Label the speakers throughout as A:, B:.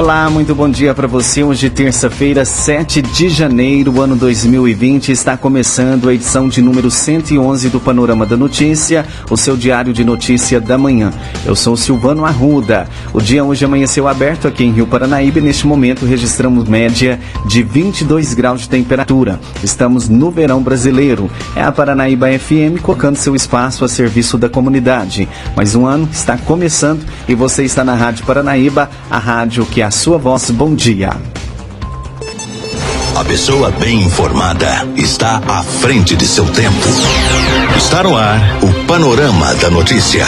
A: Olá, muito bom dia para você. Hoje, terça-feira, 7 de janeiro, ano 2020, está começando a edição de número 111 do Panorama da Notícia, o seu diário de notícia da manhã. Eu sou Silvano Arruda. O dia hoje amanheceu aberto aqui em Rio Paranaíba e neste momento registramos média de 22 graus de temperatura. Estamos no verão brasileiro. É a Paranaíba FM colocando seu espaço a serviço da comunidade. Mais um ano está começando e você está na Rádio Paranaíba, a rádio que a sua voz. Bom dia.
B: A pessoa bem informada está à frente de seu tempo. Está no ar o Panorama da Notícia.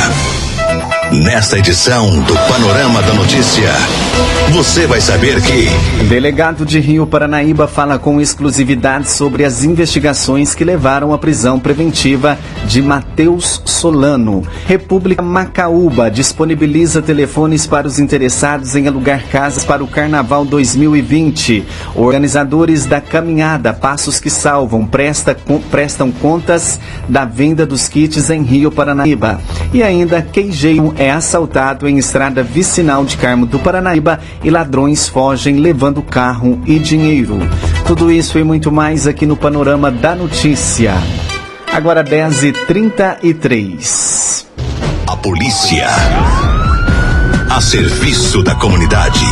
B: Nesta edição do Panorama da Notícia, você vai saber que.
A: Delegado de Rio Paranaíba fala com exclusividade sobre as investigações que levaram à prisão preventiva de Matheus Solano. República Macaúba disponibiliza telefones para os interessados em alugar casas para o Carnaval 2020. Organizadores da caminhada Passos que Salvam presta, com, prestam contas da venda dos kits em Rio Paranaíba. E ainda queijeiam é assaltado em estrada vicinal de Carmo do Paranaíba e ladrões fogem levando carro e dinheiro. Tudo isso e muito mais aqui no Panorama da Notícia. Agora 10h33.
B: A polícia. A serviço da comunidade.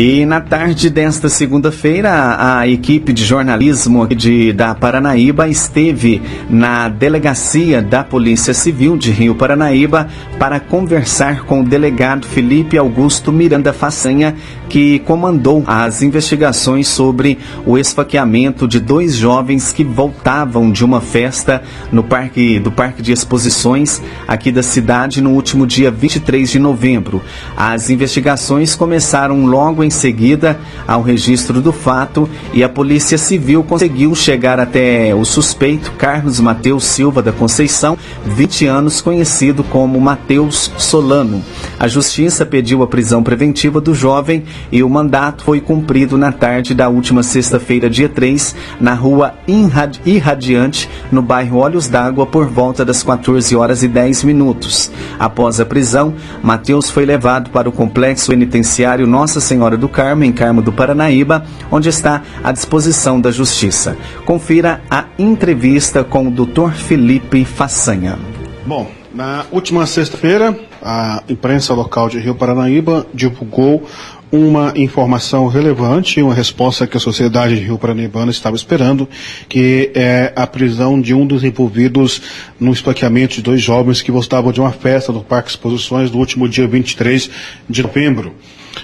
A: E na tarde desta segunda-feira, a equipe de jornalismo de, da Paranaíba esteve na delegacia da Polícia Civil de Rio Paranaíba para conversar com o delegado Felipe Augusto Miranda Façanha, que comandou as investigações sobre o esfaqueamento de dois jovens que voltavam de uma festa no parque do Parque de Exposições aqui da cidade no último dia 23 de novembro. As investigações começaram logo em seguida ao registro do fato e a Polícia Civil conseguiu chegar até o suspeito Carlos Mateus Silva da Conceição, 20 anos, conhecido como Mateus Solano. A Justiça pediu a prisão preventiva do jovem e o mandato foi cumprido na tarde da última sexta-feira, dia 3, na rua Irradiante, no bairro Olhos d'Água, por volta das 14 horas e 10 minutos. Após a prisão, Mateus foi levado para o complexo penitenciário Nossa Senhora do Carmo, em Carmo do Paranaíba, onde está à disposição da Justiça. Confira a entrevista com o Dr. Felipe Façanha.
C: Bom, na última sexta-feira, a imprensa local de Rio Paranaíba divulgou uma informação relevante, uma resposta que a sociedade de Rio Paranaibana estava esperando, que é a prisão de um dos envolvidos no esfaqueamento de dois jovens que voltavam de uma festa no Parque Exposições no último dia 23 de novembro.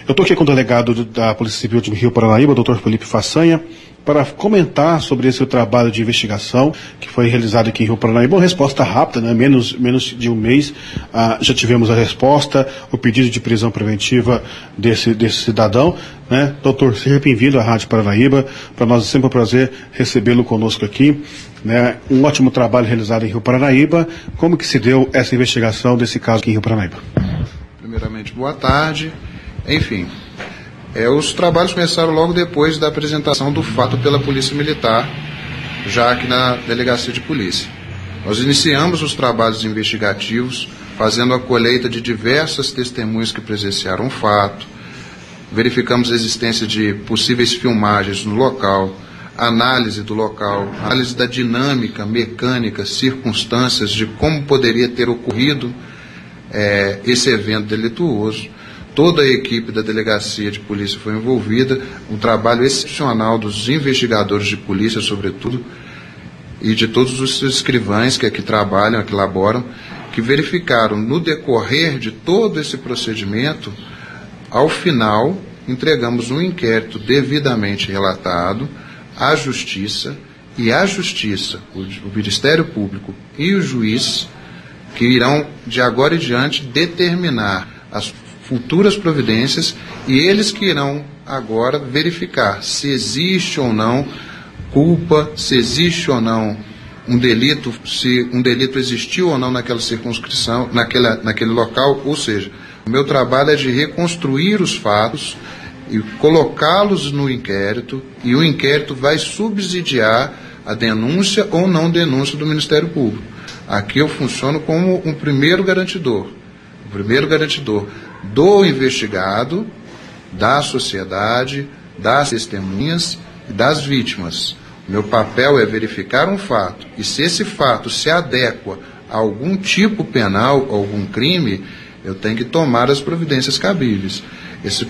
C: Eu estou aqui com o delegado da Polícia Civil de Rio Paranaíba, doutor Felipe Façanha, para comentar sobre esse trabalho de investigação que foi realizado aqui em Rio Paranaíba. Uma resposta rápida, né? menos, menos de um mês ah, já tivemos a resposta, o pedido de prisão preventiva desse, desse cidadão. Né? Doutor, seja bem-vindo à Rádio Paranaíba. Para nós é sempre um prazer recebê-lo conosco aqui. Né? Um ótimo trabalho realizado em Rio Paranaíba. Como que se deu essa investigação desse caso aqui em Rio Paranaíba?
D: Primeiramente, boa tarde. Enfim, é, os trabalhos começaram logo depois da apresentação do fato pela Polícia Militar, já aqui na Delegacia de Polícia. Nós iniciamos os trabalhos investigativos, fazendo a colheita de diversas testemunhas que presenciaram o fato, verificamos a existência de possíveis filmagens no local, análise do local, análise da dinâmica, mecânica, circunstâncias de como poderia ter ocorrido é, esse evento delituoso Toda a equipe da delegacia de polícia foi envolvida, um trabalho excepcional dos investigadores de polícia, sobretudo, e de todos os escrivães que aqui trabalham, aqui laboram, que verificaram no decorrer de todo esse procedimento, ao final, entregamos um inquérito devidamente relatado à Justiça, e a Justiça, o Ministério Público e o juiz, que irão, de agora em diante, determinar as futuras providências e eles que irão agora verificar se existe ou não culpa, se existe ou não um delito, se um delito existiu ou não naquela circunscrição, naquela, naquele local, ou seja, o meu trabalho é de reconstruir os fatos e colocá-los no inquérito, e o inquérito vai subsidiar a denúncia ou não denúncia do Ministério Público. Aqui eu funciono como um primeiro garantidor, o primeiro garantidor do investigado, da sociedade, das testemunhas e das vítimas. Meu papel é verificar um fato e se esse fato se adequa a algum tipo penal, algum crime, eu tenho que tomar as providências cabíveis. Esse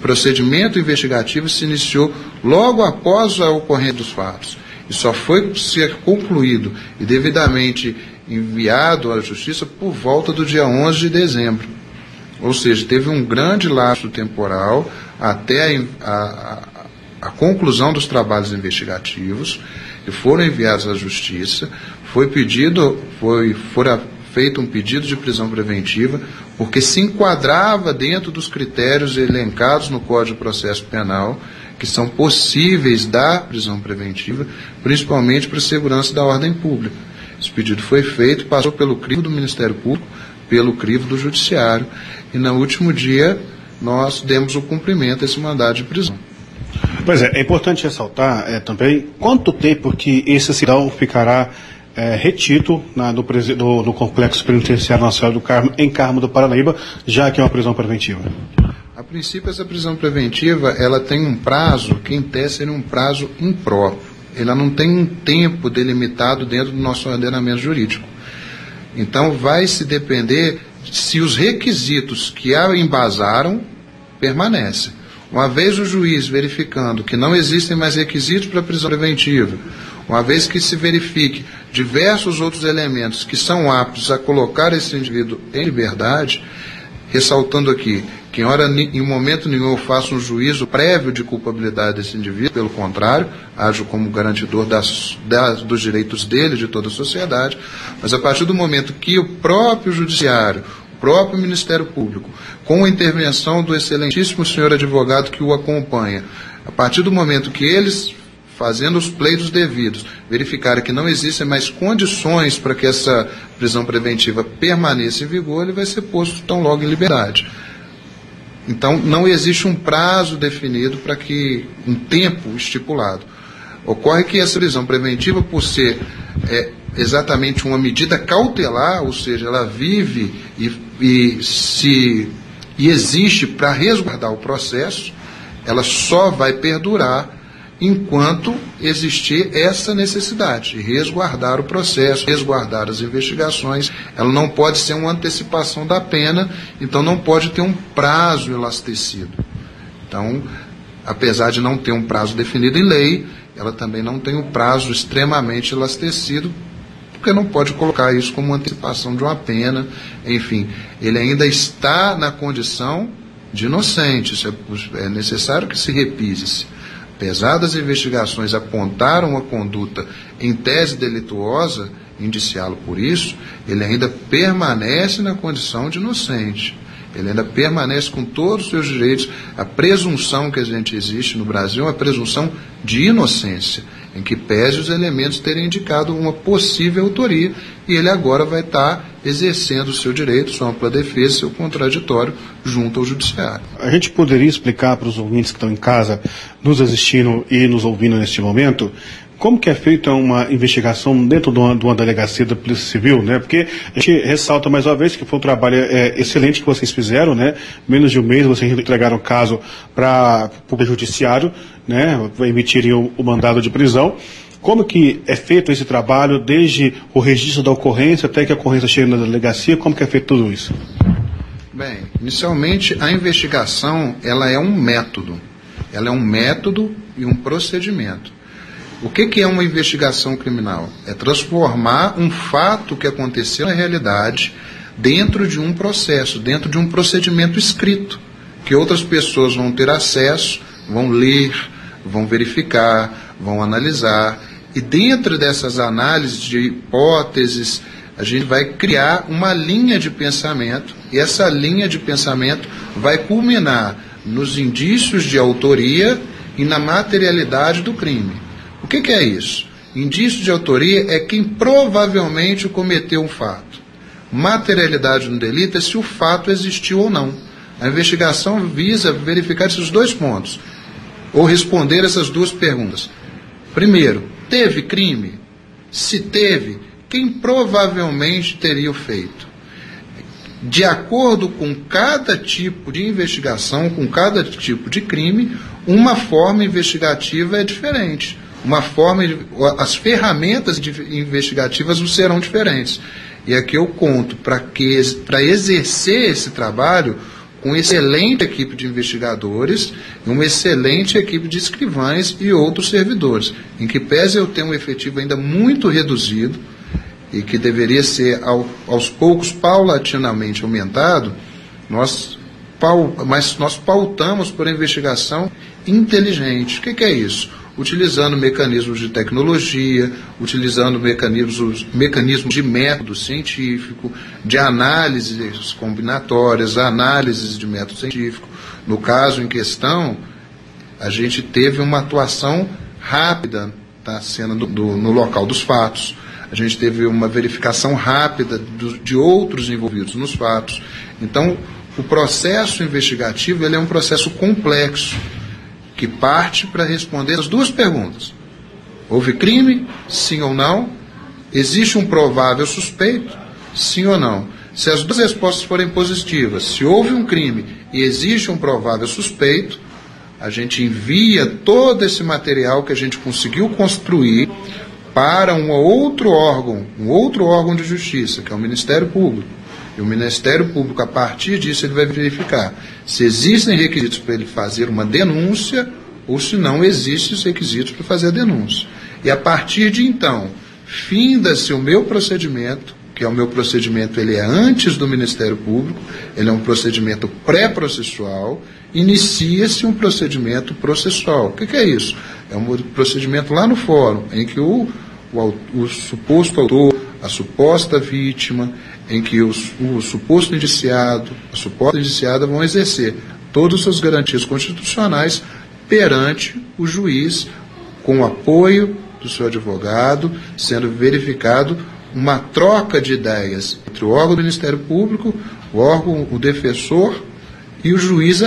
D: procedimento investigativo se iniciou logo após a ocorrência dos fatos e só foi ser concluído e devidamente enviado à Justiça por volta do dia 11 de dezembro. Ou seja, teve um grande laço temporal até a, a, a conclusão dos trabalhos investigativos, que foram enviados à Justiça, foi pedido, foi, fora feito um pedido de prisão preventiva, porque se enquadrava dentro dos critérios elencados no Código de Processo Penal, que são possíveis da prisão preventiva, principalmente para a segurança da ordem pública. Esse pedido foi feito, passou pelo crivo do Ministério Público, pelo crivo do Judiciário, e no último dia nós demos o cumprimento a esse mandado de prisão.
C: Pois é, é importante ressaltar é, também quanto tempo que esse cidadão ficará é, retido na, no, do, no, Complexo Penitenciário Nacional do Carmo, em Carmo do Paranaíba, já que é uma prisão preventiva.
D: A princípio, essa prisão preventiva ela tem um prazo que, em tese, seria um prazo impróprio. Ela não tem um tempo delimitado dentro do nosso ordenamento jurídico. Então, vai se depender se os requisitos que a embasaram permanecem. Uma vez o juiz verificando que não existem mais requisitos para prisão preventiva, uma vez que se verifique diversos outros elementos que são aptos a colocar esse indivíduo em liberdade, ressaltando aqui que em, hora, em momento nenhum eu faço um juízo prévio de culpabilidade desse indivíduo, pelo contrário, ajo como garantidor das, das, dos direitos dele de toda a sociedade, mas a partir do momento que o próprio judiciário, próprio Ministério Público, com a intervenção do excelentíssimo senhor advogado que o acompanha, a partir do momento que eles, fazendo os pleitos devidos, verificarem que não existem mais condições para que essa prisão preventiva permaneça em vigor, ele vai ser posto tão logo em liberdade. Então, não existe um prazo definido para que, um tempo estipulado. Ocorre que essa prisão preventiva, por ser é, exatamente uma medida cautelar, ou seja, ela vive e, e se e existe para resguardar o processo, ela só vai perdurar enquanto existir essa necessidade de resguardar o processo, resguardar as investigações. Ela não pode ser uma antecipação da pena, então não pode ter um prazo elastecido. Então, apesar de não ter um prazo definido em lei, ela também não tem um prazo extremamente elastecido porque não pode colocar isso como antecipação de uma pena. Enfim, ele ainda está na condição de inocente. Isso é, é necessário que se repise-se. Apesar das investigações apontaram uma conduta em tese delituosa, indiciá-lo por isso, ele ainda permanece na condição de inocente. Ele ainda permanece com todos os seus direitos. A presunção que a gente existe no Brasil é uma presunção de inocência em que pese os elementos terem indicado uma possível autoria e ele agora vai estar exercendo o seu direito, sua ampla defesa, seu contraditório junto ao judiciário.
C: A gente poderia explicar para os ouvintes que estão em casa, nos assistindo e nos ouvindo neste momento, como que é feita uma investigação dentro de uma, de uma, delegacia da Polícia Civil, né? Porque a gente ressalta mais uma vez que foi um trabalho é, excelente que vocês fizeram, né? Menos de um mês vocês entregaram o caso para o Judiciário, né? Emitirem o, o mandado de prisão. Como que é feito esse trabalho, desde o registro da ocorrência até que a ocorrência chegue na delegacia, como que é feito tudo isso?
D: Bem, inicialmente a investigação ela é um método. Ela é um método e um procedimento. O que, que é uma investigação criminal? É transformar um fato que aconteceu na realidade dentro de um processo, dentro de um procedimento escrito, que outras pessoas vão ter acesso, vão ler, vão verificar, vão analisar, e dentro dessas análises de hipóteses, a gente vai criar uma linha de pensamento, e essa linha de pensamento vai culminar nos indícios de autoria e na materialidade do crime. O que, que é isso? Indício de autoria é quem provavelmente cometeu um fato. Materialidade no delito é se o fato existiu ou não. A investigação visa verificar esses dois pontos, ou responder essas duas perguntas. Primeiro, teve crime? Se teve, quem provavelmente teria o feito? De acordo com cada tipo de investigação, com cada tipo de crime, uma forma investigativa é diferente. Uma forma, as ferramentas investigativas serão diferentes. E aqui eu conto para que para exercer esse trabalho com excelente equipe de investigadores uma excelente equipe de escrivães e outros servidores, em que pese eu ter um efetivo ainda muito reduzido e que deveria ser ao, aos poucos paulatinamente aumentado, nós mas nós pautamos por investigação inteligente. O que, que é isso? Utilizando mecanismos de tecnologia, utilizando mecanismos, mecanismos de método científico, de análises combinatórias, análises de método científico. No caso em questão, a gente teve uma atuação rápida na cena do, do, no local dos fatos. A gente teve uma verificação rápida do, de outros envolvidos nos fatos. Então, o processo investigativo ele é um processo complexo que parte para responder as duas perguntas: houve crime? Sim ou não? Existe um provável suspeito? Sim ou não? Se as duas respostas forem positivas, se houve um crime e existe um provável suspeito, a gente envia todo esse material que a gente conseguiu construir para um outro órgão, um outro órgão de justiça, que é o Ministério Público. E o Ministério Público, a partir disso, ele vai verificar se existem requisitos para ele fazer uma denúncia ou se não existem os requisitos para fazer a denúncia. E a partir de então, finda-se o meu procedimento, que é o meu procedimento, ele é antes do Ministério Público, ele é um procedimento pré-processual, inicia-se um procedimento processual. O que, que, é isso? É um procedimento lá no fórum, em que o, o, o suposto autor, a suposta vítima, em que os, o suposto indiciado, a suposta indiciada vão exercer todas as suas garantias constitucionais perante o juiz, com o apoio do seu advogado, sendo verificado uma troca de ideias entre o órgão do Ministério Público, o órgão, o defensor e o juiz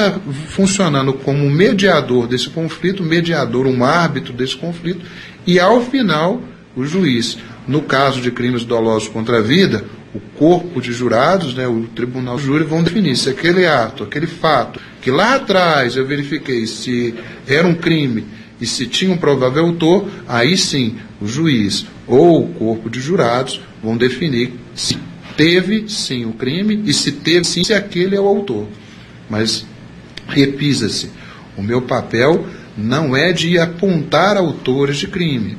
D: funcionando como mediador desse conflito, mediador, um árbitro desse conflito, e ao final, o juiz, no caso de crimes dolosos contra a vida, o corpo de jurados, né, o tribunal de júri, vão definir se aquele ato, aquele fato, que lá atrás eu verifiquei se era um crime e se tinha um provável autor, aí sim o juiz ou o corpo de jurados vão definir se teve sim o crime e se teve sim se aquele é o autor. Mas repisa-se, o meu papel não é de apontar autores de crime.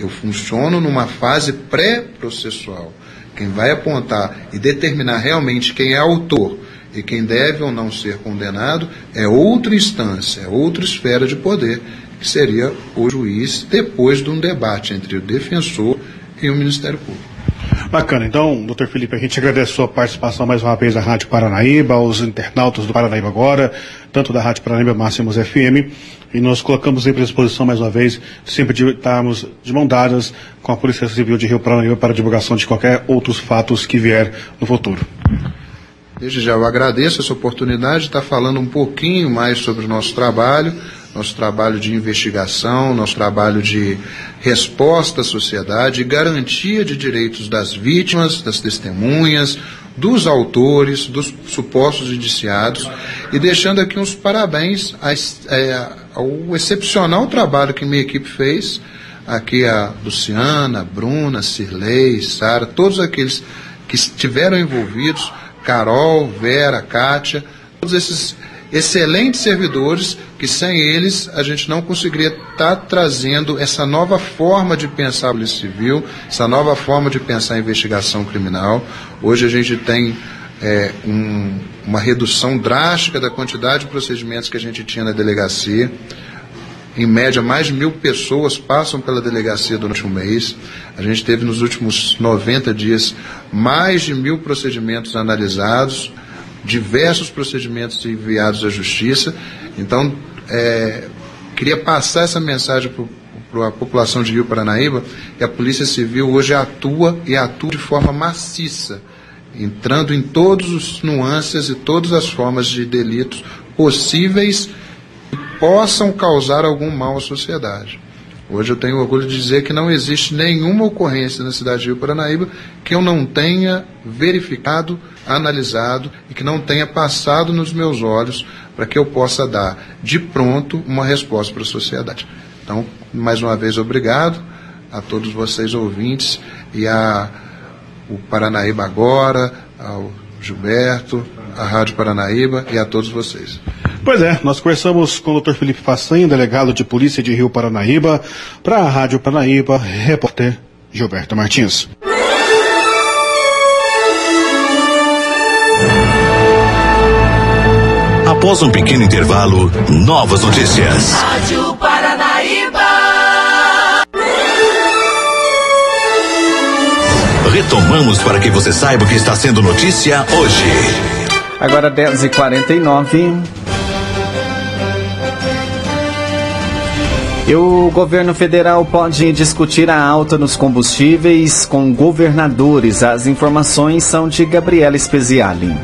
D: Eu funciono numa fase pré-processual. Quem vai apontar e determinar realmente quem é autor e quem deve ou não ser condenado é outra instância, é outra esfera de poder, que seria o juiz, depois de um debate entre o defensor e o Ministério Público.
C: Bacana. Então, doutor Felipe, a gente agradece a sua participação mais uma vez da Rádio Paranaíba, aos internautas do Paranaíba Agora, tanto da Rádio Paranaíba Máximos FM, e nós colocamos em disposição mais uma vez, sempre de estarmos de mão dadas com a Polícia Civil de Rio Paranaíba para divulgação de qualquer outros fatos que vier no futuro.
D: Desde já eu agradeço essa oportunidade de estar falando um pouquinho mais sobre o nosso trabalho, nosso trabalho de investigação, nosso trabalho de resposta à sociedade, garantia de direitos das vítimas, das testemunhas, dos autores, dos supostos indiciados, e deixando aqui uns parabéns é, ao excepcional trabalho que minha equipe fez, aqui a Luciana, a Bruna, Cirlei, Sara, todos aqueles que estiveram envolvidos, Carol, Vera, Kátia, todos esses excelentes servidores que sem eles a gente não conseguiria estar tá trazendo essa nova forma de pensar a Polícia Civil, essa nova forma de pensar a investigação criminal. Hoje a gente tem é, um, uma redução drástica da quantidade de procedimentos que a gente tinha na delegacia. Em média, mais de mil pessoas passam pela delegacia durante um mês. A gente teve nos últimos 90 dias mais de mil procedimentos analisados diversos procedimentos enviados à justiça. Então, é, queria passar essa mensagem para a população de Rio Paranaíba que a Polícia Civil hoje atua e atua de forma maciça, entrando em todos os nuances e todas as formas de delitos possíveis que possam causar algum mal à sociedade. Hoje eu tenho orgulho de dizer que não existe nenhuma ocorrência na cidade de Rio Paranaíba que eu não tenha verificado, analisado e que não tenha passado nos meus olhos para que eu possa dar de pronto uma resposta para a sociedade. Então, mais uma vez, obrigado a todos vocês ouvintes e a o Paranaíba Agora, ao Gilberto, a Rádio Paranaíba e a todos vocês.
C: Pois é, nós conversamos com o Dr. Felipe Façanha, delegado de polícia de Rio Paranaíba, para a Rádio Paranaíba, repórter Gilberto Martins.
B: Após um pequeno intervalo, novas notícias.
E: Rádio
B: Retomamos para que você saiba o que está sendo notícia hoje.
A: Agora 10h49. E o governo federal pode discutir a alta nos combustíveis com governadores. As informações são de Gabriela Speziali.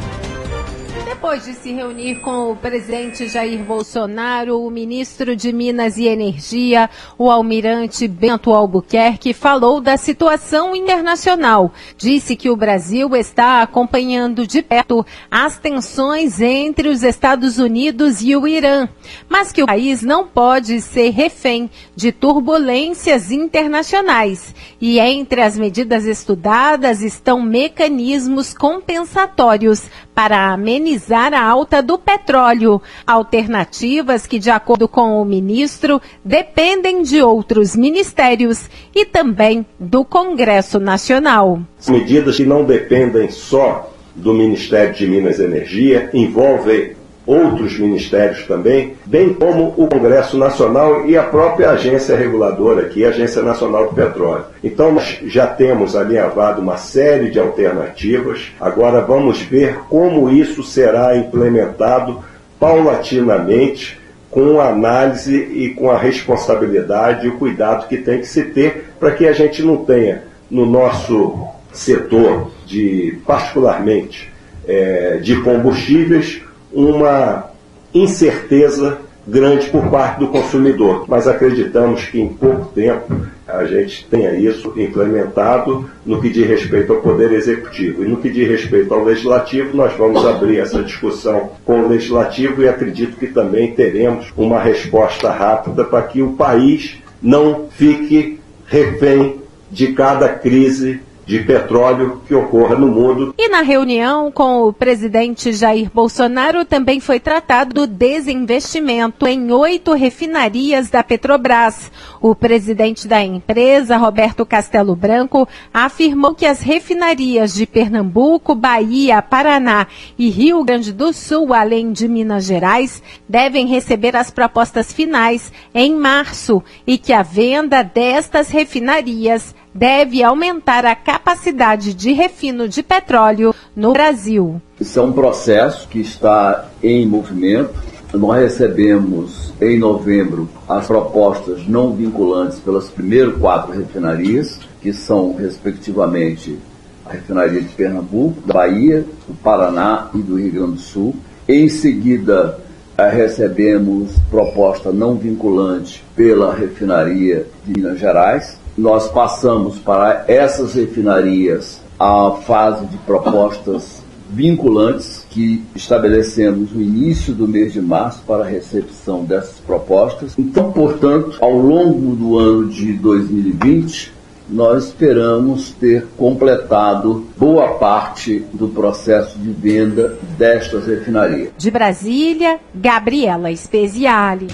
F: De se reunir com o presidente Jair Bolsonaro, o ministro de Minas e Energia, o almirante Bento Albuquerque, falou da situação internacional. Disse que o Brasil está acompanhando de perto as tensões entre os Estados Unidos e o Irã, mas que o país não pode ser refém de turbulências internacionais. E entre as medidas estudadas estão mecanismos compensatórios para amenizar a alta do petróleo. Alternativas que, de acordo com o ministro, dependem de outros ministérios e também do Congresso Nacional.
G: Medidas que não dependem só do Ministério de Minas e Energia, envolvem outros ministérios também, bem como o Congresso Nacional e a própria agência reguladora aqui, a Agência Nacional do Petróleo. Então nós já temos alinhavado uma série de alternativas. Agora vamos ver como isso será implementado paulatinamente com análise e com a responsabilidade e o cuidado que tem que se ter para que a gente não tenha no nosso setor de particularmente é, de combustíveis uma incerteza grande por parte do consumidor, mas acreditamos que em pouco tempo a gente tenha isso implementado no que diz respeito ao Poder Executivo. E no que diz respeito ao Legislativo, nós vamos abrir essa discussão com o Legislativo e acredito que também teremos uma resposta rápida para que o país não fique refém de cada crise de petróleo que ocorra no mundo.
F: E na reunião com o presidente Jair Bolsonaro também foi tratado o desinvestimento em oito refinarias da Petrobras. O presidente da empresa, Roberto Castelo Branco, afirmou que as refinarias de Pernambuco, Bahia, Paraná e Rio Grande do Sul, além de Minas Gerais, devem receber as propostas finais em março e que a venda destas refinarias deve aumentar a capacidade de refino de petróleo no Brasil.
H: Isso é um processo que está em movimento. Nós recebemos em novembro as propostas não vinculantes pelas primeiras quatro refinarias, que são, respectivamente, a refinaria de Pernambuco, da Bahia, do Paraná e do Rio Grande do Sul. Em seguida, eh, recebemos proposta não vinculante pela refinaria de Minas Gerais, nós passamos para essas refinarias a fase de propostas vinculantes que estabelecemos no início do mês de março para a recepção dessas propostas. Então, portanto, ao longo do ano de 2020, nós esperamos ter completado boa parte do processo de venda destas refinarias.
F: De Brasília, Gabriela Speziale.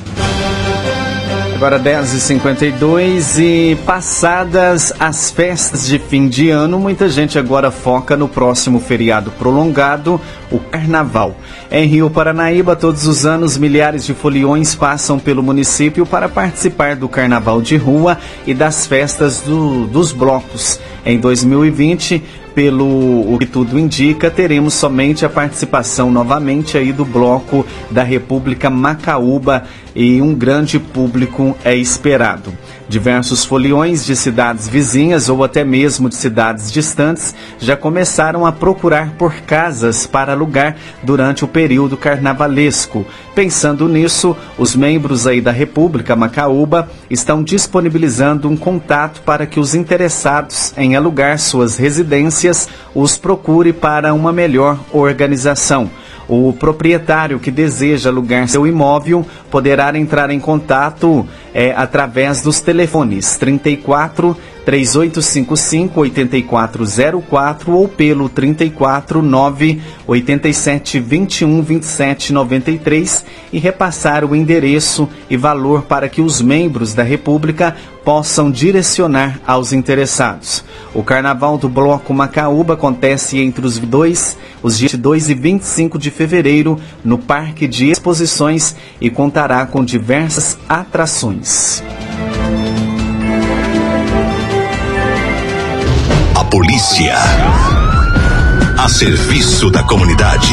A: Agora 10h52 e passadas as festas de fim de ano, muita gente agora foca no próximo feriado prolongado, o Carnaval. Em Rio Paranaíba, todos os anos, milhares de foliões passam pelo município para participar do Carnaval de Rua e das festas do, dos blocos. Em 2020, pelo o que tudo indica, teremos somente a participação novamente aí do bloco da República Macaúba e um grande público é esperado. Diversos foliões de cidades vizinhas ou até mesmo de cidades distantes já começaram a procurar por casas para alugar durante o período carnavalesco. Pensando nisso, os membros aí da República Macaúba estão disponibilizando um contato para que os interessados em alugar suas residências os procure para uma melhor organização. O proprietário que deseja alugar seu imóvel poderá entrar em contato é, através dos telefones 34 3855 8404 ou pelo 34 9 87 21 27 93 e repassar o endereço e valor para que os membros da República possam direcionar aos interessados. O Carnaval do Bloco Macaúba acontece entre os, dois, os dias 2 e 25 de fevereiro no Parque de Exposições e contará com diversas atrações.
B: Polícia. A serviço da comunidade.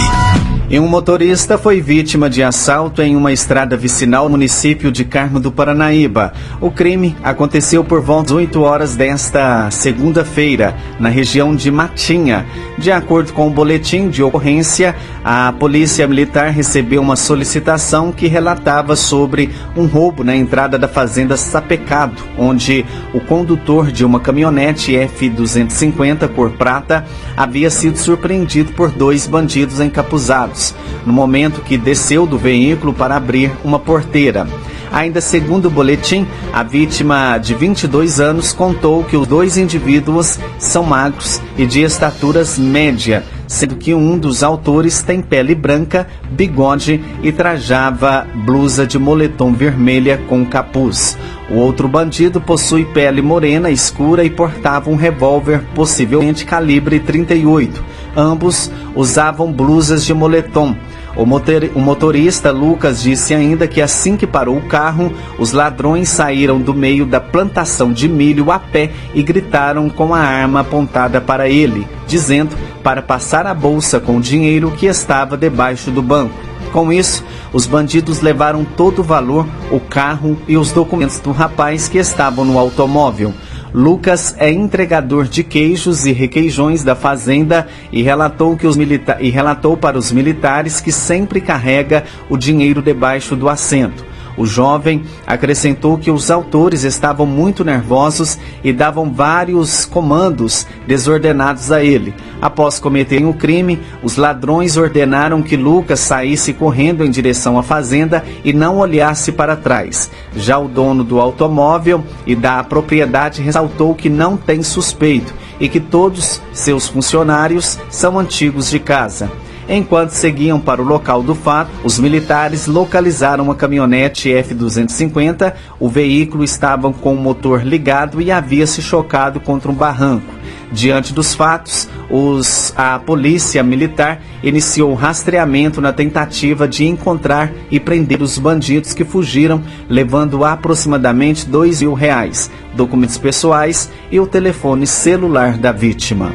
A: E um motorista foi vítima de assalto em uma estrada vicinal no município de Carmo do Paranaíba. O crime aconteceu por volta das 8 horas desta segunda-feira, na região de Matinha. De acordo com o boletim de ocorrência, a Polícia Militar recebeu uma solicitação que relatava sobre um roubo na entrada da fazenda Sapecado, onde o condutor de uma caminhonete F250 cor prata havia sido surpreendido por dois bandidos encapuzados no momento que desceu do veículo para abrir uma porteira. Ainda segundo o boletim, a vítima de 22 anos contou que os dois indivíduos são magros e de estaturas média, sendo que um dos autores tem pele branca, bigode e trajava blusa de moletom vermelha com capuz. O outro bandido possui pele morena escura e portava um revólver possivelmente calibre 38. Ambos usavam blusas de moletom. O, motor, o, motorista Lucas disse ainda que assim que parou o carro, os ladrões saíram do meio da plantação de milho a pé e gritaram com a arma apontada para ele, dizendo para passar a bolsa com o dinheiro que estava debaixo do banco. Com isso, os bandidos levaram todo o valor, o carro e os documentos do rapaz que estavam no automóvel. Lucas é entregador de queijos e requeijões da fazenda e relatou, que os milita e relatou para os militares que sempre carrega o dinheiro debaixo do assento. O jovem acrescentou que os autores estavam muito nervosos e davam vários comandos desordenados a ele. Após cometerem o crime, os ladrões ordenaram que Lucas saísse correndo em direção à fazenda e não olhasse para trás. Já o dono do automóvel e da propriedade ressaltou que não tem suspeito e que todos seus funcionários são antigos de casa. Enquanto seguiam para o local do fato, os militares localizaram uma caminhonete F-250. O veículo estava com o motor ligado e havia se chocado contra um barranco. Diante dos fatos, os, a polícia militar iniciou rastreamento na tentativa de encontrar e prender os bandidos que fugiram, levando aproximadamente dois mil reais, documentos pessoais e o telefone celular da vítima.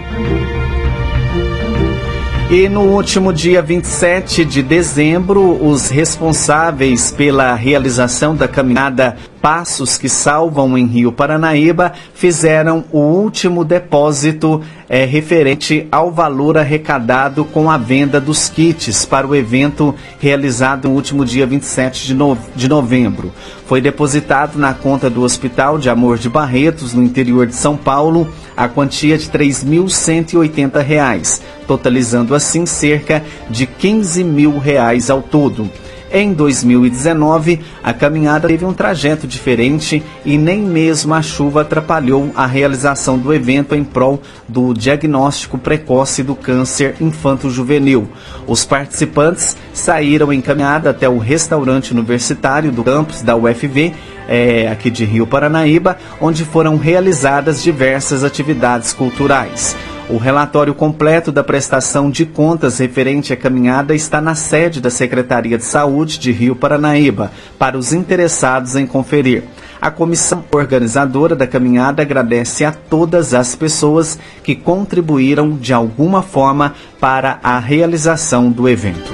A: E no último dia 27 de dezembro, os responsáveis pela realização da caminhada Passos que Salvam em Rio Paranaíba fizeram o último depósito é, referente ao valor arrecadado com a venda dos kits para o evento realizado no último dia 27 de, no, de novembro. Foi depositado na conta do Hospital de Amor de Barretos, no interior de São Paulo, a quantia de R$ 3.180, totalizando assim cerca de 15 mil reais ao todo. Em 2019, a caminhada teve um trajeto diferente e nem mesmo a chuva atrapalhou a realização do evento em prol do diagnóstico precoce do câncer infanto-juvenil. Os participantes saíram em caminhada até o restaurante universitário do campus da UFV é, aqui de Rio Paranaíba, onde foram realizadas diversas atividades culturais. O relatório completo da prestação de contas referente à caminhada está na sede da Secretaria de Saúde de Rio Paranaíba, para os interessados em conferir. A comissão organizadora da caminhada agradece a todas as pessoas que contribuíram de alguma forma para a realização do evento.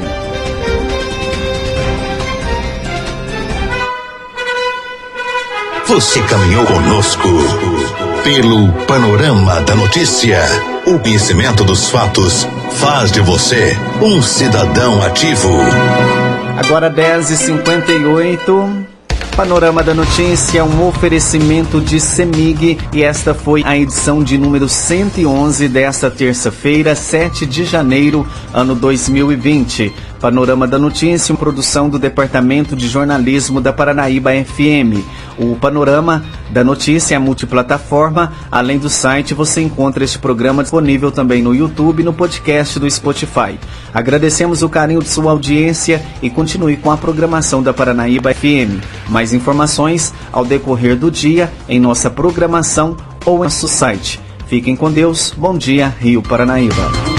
B: Você caminhou conosco pelo panorama da notícia. O conhecimento dos fatos faz de você um cidadão ativo.
A: Agora 10h58. Panorama da Notícia, um oferecimento de Semig e esta foi a edição de número 111 desta terça-feira, 7 de janeiro, ano 2020. Panorama da Notícia, produção do Departamento de Jornalismo da Paranaíba FM. O Panorama da Notícia é multiplataforma. Além do site, você encontra este programa disponível também no YouTube e no podcast do Spotify. Agradecemos o carinho de sua audiência e continue com a programação da Paranaíba FM. Mais informações ao decorrer do dia em nossa programação ou em nosso site. Fiquem com Deus. Bom dia, Rio Paranaíba.